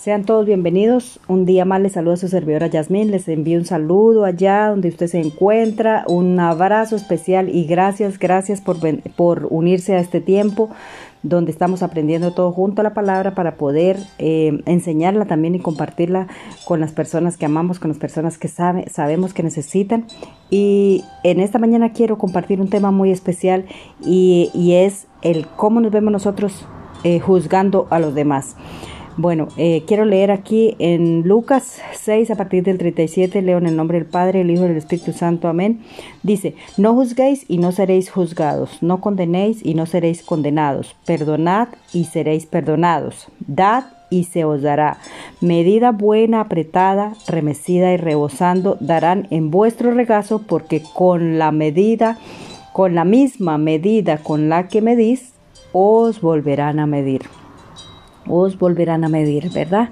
Sean todos bienvenidos. Un día más les saludo a su servidora Yasmín. Les envío un saludo allá donde usted se encuentra. Un abrazo especial y gracias, gracias por, por unirse a este tiempo donde estamos aprendiendo todo junto a la palabra para poder eh, enseñarla también y compartirla con las personas que amamos, con las personas que sabe, sabemos que necesitan. Y en esta mañana quiero compartir un tema muy especial y, y es el cómo nos vemos nosotros eh, juzgando a los demás. Bueno, eh, quiero leer aquí en Lucas 6 a partir del 37, leo en el nombre del Padre, el Hijo y del Espíritu Santo, amén. Dice, no juzguéis y no seréis juzgados, no condenéis y no seréis condenados, perdonad y seréis perdonados, dad y se os dará. Medida buena, apretada, remecida y rebosando darán en vuestro regazo, porque con la medida, con la misma medida con la que medís, os volverán a medir os volverán a medir, ¿verdad?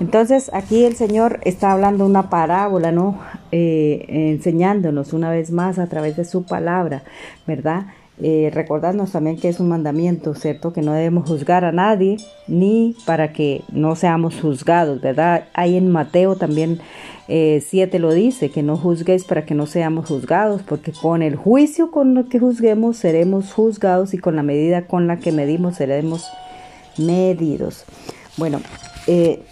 Entonces aquí el Señor está hablando una parábola, ¿no? Eh, enseñándonos una vez más a través de su palabra, ¿verdad? Eh, recordarnos también que es un mandamiento, ¿cierto? Que no debemos juzgar a nadie, ni para que no seamos juzgados, ¿verdad? Hay en Mateo también 7 eh, lo dice, que no juzguéis para que no seamos juzgados, porque con el juicio con lo que juzguemos seremos juzgados y con la medida con la que medimos seremos medidos. Bueno, eh,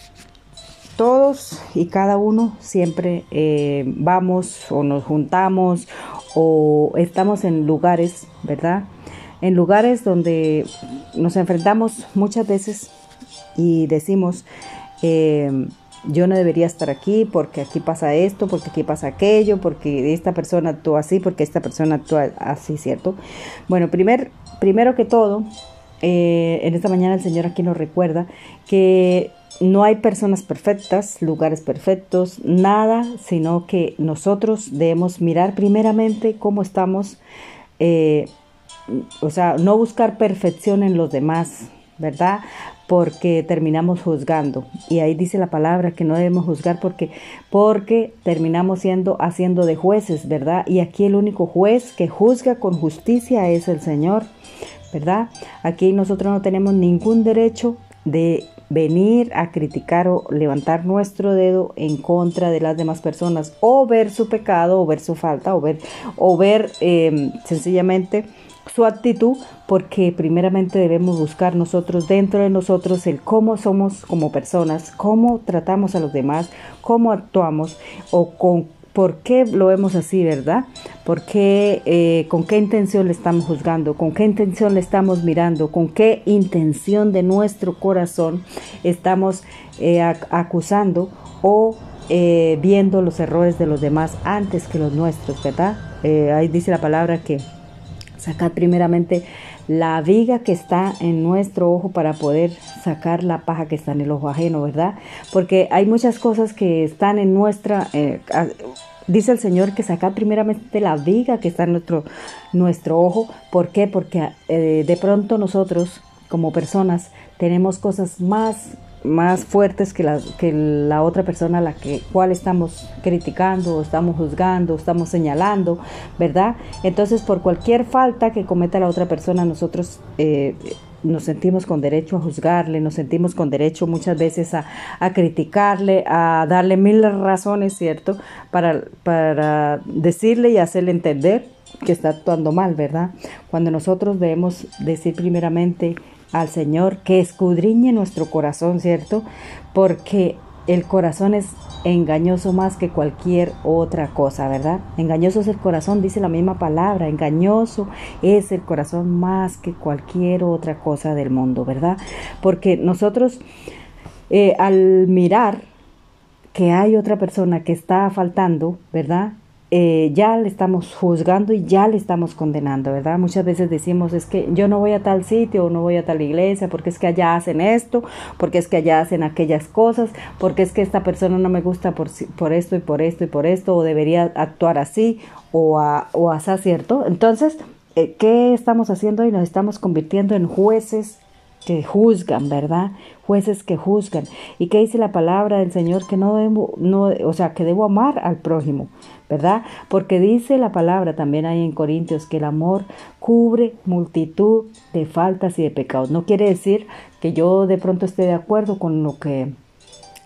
todos y cada uno siempre eh, vamos o nos juntamos o estamos en lugares, ¿verdad? En lugares donde nos enfrentamos muchas veces y decimos, eh, yo no debería estar aquí porque aquí pasa esto, porque aquí pasa aquello, porque esta persona actúa así, porque esta persona actúa así, ¿cierto? Bueno, primer, primero que todo, eh, en esta mañana el Señor aquí nos recuerda que no hay personas perfectas, lugares perfectos, nada, sino que nosotros debemos mirar primeramente cómo estamos, eh, o sea, no buscar perfección en los demás, ¿verdad? Porque terminamos juzgando. Y ahí dice la palabra que no debemos juzgar porque, porque terminamos siendo haciendo de jueces, ¿verdad? Y aquí el único juez que juzga con justicia es el Señor. ¿Verdad? Aquí nosotros no tenemos ningún derecho de venir a criticar o levantar nuestro dedo en contra de las demás personas o ver su pecado o ver su falta o ver, o ver em, sencillamente su actitud porque primeramente debemos buscar nosotros dentro de nosotros el cómo somos como personas, cómo tratamos a los demás, cómo actuamos o con ¿Por qué lo vemos así, verdad? ¿Por qué, eh, ¿Con qué intención le estamos juzgando? ¿Con qué intención le estamos mirando? ¿Con qué intención de nuestro corazón estamos eh, acusando o eh, viendo los errores de los demás antes que los nuestros, verdad? ahí dice la palabra que sacar primeramente la viga que está en nuestro ojo para poder sacar la paja que está en el ojo ajeno, ¿verdad? Porque hay muchas cosas que están en nuestra... Eh, dice el Señor que saca primeramente la viga que está en nuestro, nuestro ojo. ¿Por qué? Porque eh, de pronto nosotros como personas tenemos cosas más más fuertes que la, que la otra persona a la que, cual estamos criticando, estamos juzgando, estamos señalando, ¿verdad? Entonces, por cualquier falta que cometa la otra persona, nosotros eh, nos sentimos con derecho a juzgarle, nos sentimos con derecho muchas veces a, a criticarle, a darle mil razones, ¿cierto? Para, para decirle y hacerle entender que está actuando mal, ¿verdad? Cuando nosotros debemos decir primeramente, al Señor que escudriñe nuestro corazón, ¿cierto? Porque el corazón es engañoso más que cualquier otra cosa, ¿verdad? Engañoso es el corazón, dice la misma palabra, engañoso es el corazón más que cualquier otra cosa del mundo, ¿verdad? Porque nosotros eh, al mirar que hay otra persona que está faltando, ¿verdad? Eh, ya le estamos juzgando y ya le estamos condenando, ¿verdad? Muchas veces decimos, es que yo no voy a tal sitio o no voy a tal iglesia porque es que allá hacen esto, porque es que allá hacen aquellas cosas, porque es que esta persona no me gusta por, por esto y por esto y por esto, o debería actuar así o, a, o así, ¿cierto? Entonces, eh, ¿qué estamos haciendo? Y nos estamos convirtiendo en jueces que juzgan, ¿verdad? Jueces que juzgan. ¿Y qué dice la palabra del Señor? Que no debo, no, o sea, que debo amar al prójimo, ¿verdad? Porque dice la palabra también ahí en Corintios que el amor cubre multitud de faltas y de pecados. No quiere decir que yo de pronto esté de acuerdo con lo que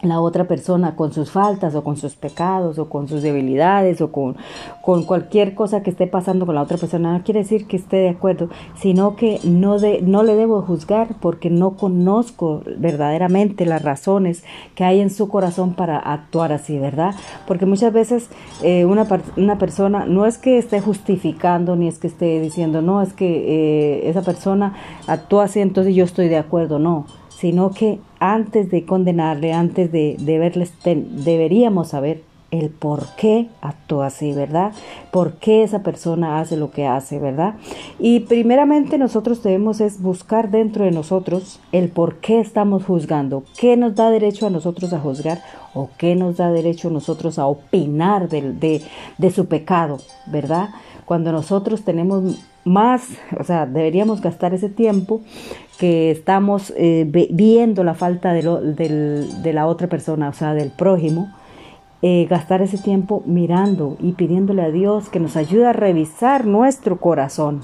la otra persona con sus faltas o con sus pecados o con sus debilidades o con, con cualquier cosa que esté pasando con la otra persona. No quiere decir que esté de acuerdo, sino que no, de, no le debo juzgar porque no conozco verdaderamente las razones que hay en su corazón para actuar así, ¿verdad? Porque muchas veces eh, una, una persona no es que esté justificando ni es que esté diciendo, no, es que eh, esa persona actúa así, entonces yo estoy de acuerdo, no sino que antes de condenarle, antes de, de verle, deberíamos saber el por qué actúa así, ¿verdad? ¿Por qué esa persona hace lo que hace, ¿verdad? Y primeramente nosotros debemos es buscar dentro de nosotros el por qué estamos juzgando, qué nos da derecho a nosotros a juzgar o qué nos da derecho a nosotros a opinar de, de, su pecado, ¿verdad? Cuando nosotros tenemos más, o sea, deberíamos gastar ese tiempo que estamos eh, viendo la falta de, de, la otra persona, o sea, del prójimo, eh, gastar ese tiempo mirando y pidiéndole a Dios que nos ayude a revisar nuestro corazón.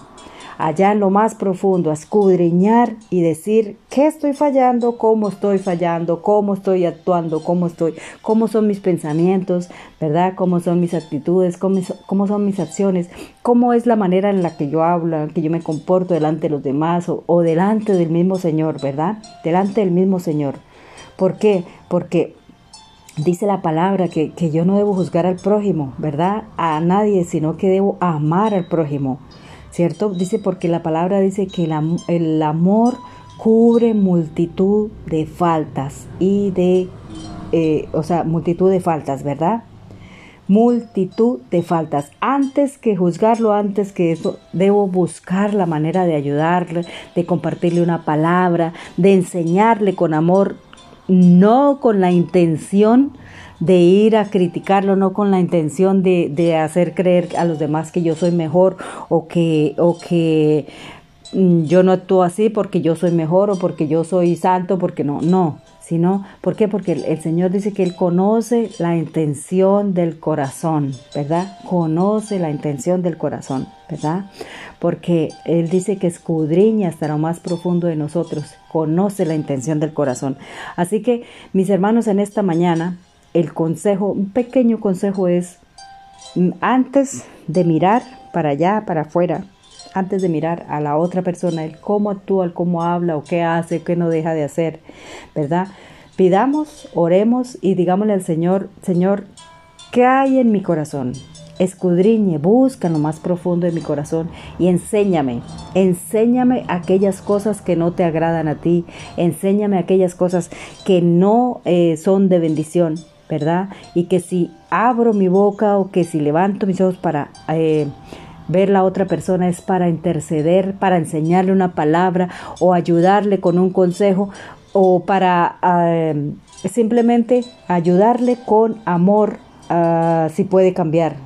Allá en lo más profundo, a escudriñar y decir qué estoy fallando, cómo estoy fallando, cómo estoy actuando, cómo estoy, cómo son mis pensamientos, ¿verdad? Cómo son mis actitudes, cómo, cómo son mis acciones, cómo es la manera en la que yo hablo, que yo me comporto delante de los demás o, o delante del mismo Señor, ¿verdad? Delante del mismo Señor. ¿Por qué? Porque dice la palabra que, que, yo no debo juzgar al prójimo, ¿verdad? A nadie, sino que debo amar al prójimo. ¿cierto? Dice porque la palabra dice que el, amor cubre multitud de faltas y de, eh, o sea, multitud de faltas, ¿verdad? multitud de faltas. Antes que juzgarlo, antes que eso, debo buscar la manera de ayudarle, de compartirle una palabra, de enseñarle con amor, no con la intención de ir a criticarlo, no con la intención de, de hacer creer a los demás que yo soy mejor o que, o que mm, yo no actúo así porque yo soy mejor o porque yo soy santo, porque no, no, sino, ¿por qué? Porque el, Señor dice que Él conoce la intención del corazón, ¿verdad? Conoce la intención del corazón, ¿verdad? Porque Él dice que escudriña hasta lo más profundo de nosotros, conoce la intención del corazón. Así que, mis hermanos, en esta mañana el consejo, un pequeño consejo es, mm, antes de mirar para allá, para afuera, antes de mirar a la otra persona, el cómo actúa, el cómo habla o qué hace, qué no deja de hacer, ¿verdad? Pidamos, oremos y digámosle al Señor, Señor, ¿qué hay en mi corazón? escudriñe, busca en lo más profundo de mi corazón y enséñame, enséñame aquellas cosas que no te agradan a ti, enséñame aquellas cosas que no eh, son de bendición, ¿verdad? Y que si abro mi boca o que si levanto mis ojos para eh, ver la otra persona es para interceder, para enseñarle una palabra o ayudarle con un consejo o para eh, simplemente ayudarle con amor ah, si puede cambiar,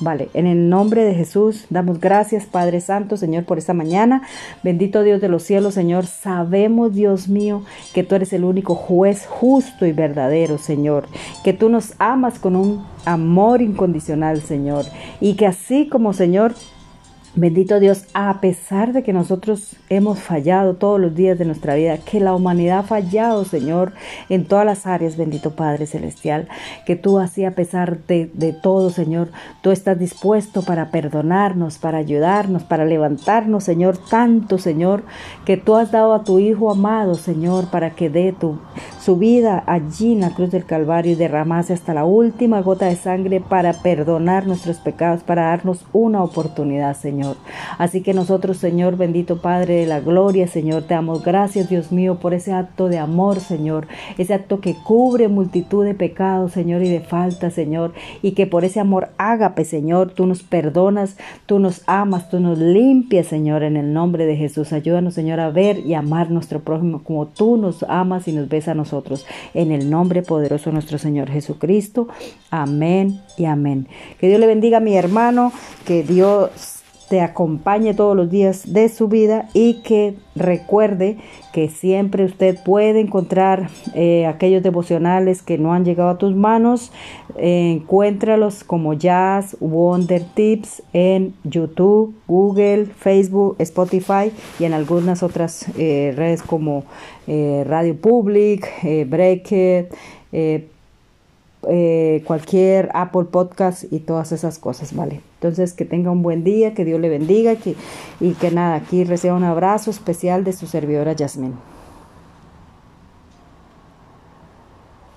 Vale, en el nombre de Jesús damos gracias Padre Santo, Señor, por esta mañana. Bendito Dios de los cielos, Señor. Sabemos, Dios mío, que tú eres el único juez justo y verdadero, Señor. Que tú nos amas con un amor incondicional, Señor. Y que así como, Señor, Bendito Dios, a pesar de que nosotros hemos fallado todos los días de nuestra vida, que la humanidad ha fallado, Señor, en todas las áreas, bendito Padre Celestial, que tú así a pesar de, de todo, Señor, tú estás dispuesto para perdonarnos, para ayudarnos, para levantarnos, Señor, tanto, Señor, que tú has dado a tu Hijo amado, Señor, para que dé tu, su vida allí en la cruz del Calvario y derramase hasta la última gota de sangre para perdonar nuestros pecados, para darnos una oportunidad, Señor. Así que nosotros, Señor, bendito Padre de la gloria, Señor, te damos gracias, Dios mío, por ese acto de amor, Señor, ese acto que cubre multitud de pecados, Señor, y de faltas, Señor, y que por ese amor ágape, Señor, tú nos perdonas, tú nos amas, tú nos limpias, Señor, en el nombre de Jesús. Ayúdanos, Señor, a ver y amar nuestro prójimo como tú nos amas y nos ves a nosotros. En el nombre poderoso de nuestro Señor Jesucristo. Amén y amén. Que Dios le bendiga a mi hermano, que Dios te acompañe todos los días de su vida y que recuerde que siempre usted puede encontrar eh, aquellos devocionales que no han llegado a tus manos. encuéntralos como Jazz Wonder Tips en YouTube, Google, Facebook, Spotify y en algunas otras eh, redes como eh, Radio Public, Breaker. Eh, cualquier Apple Podcast y todas esas cosas, ¿vale? Entonces, que tenga un buen día, que Dios le bendiga que, y que nada, aquí reciba un abrazo especial de su servidora Yasmín.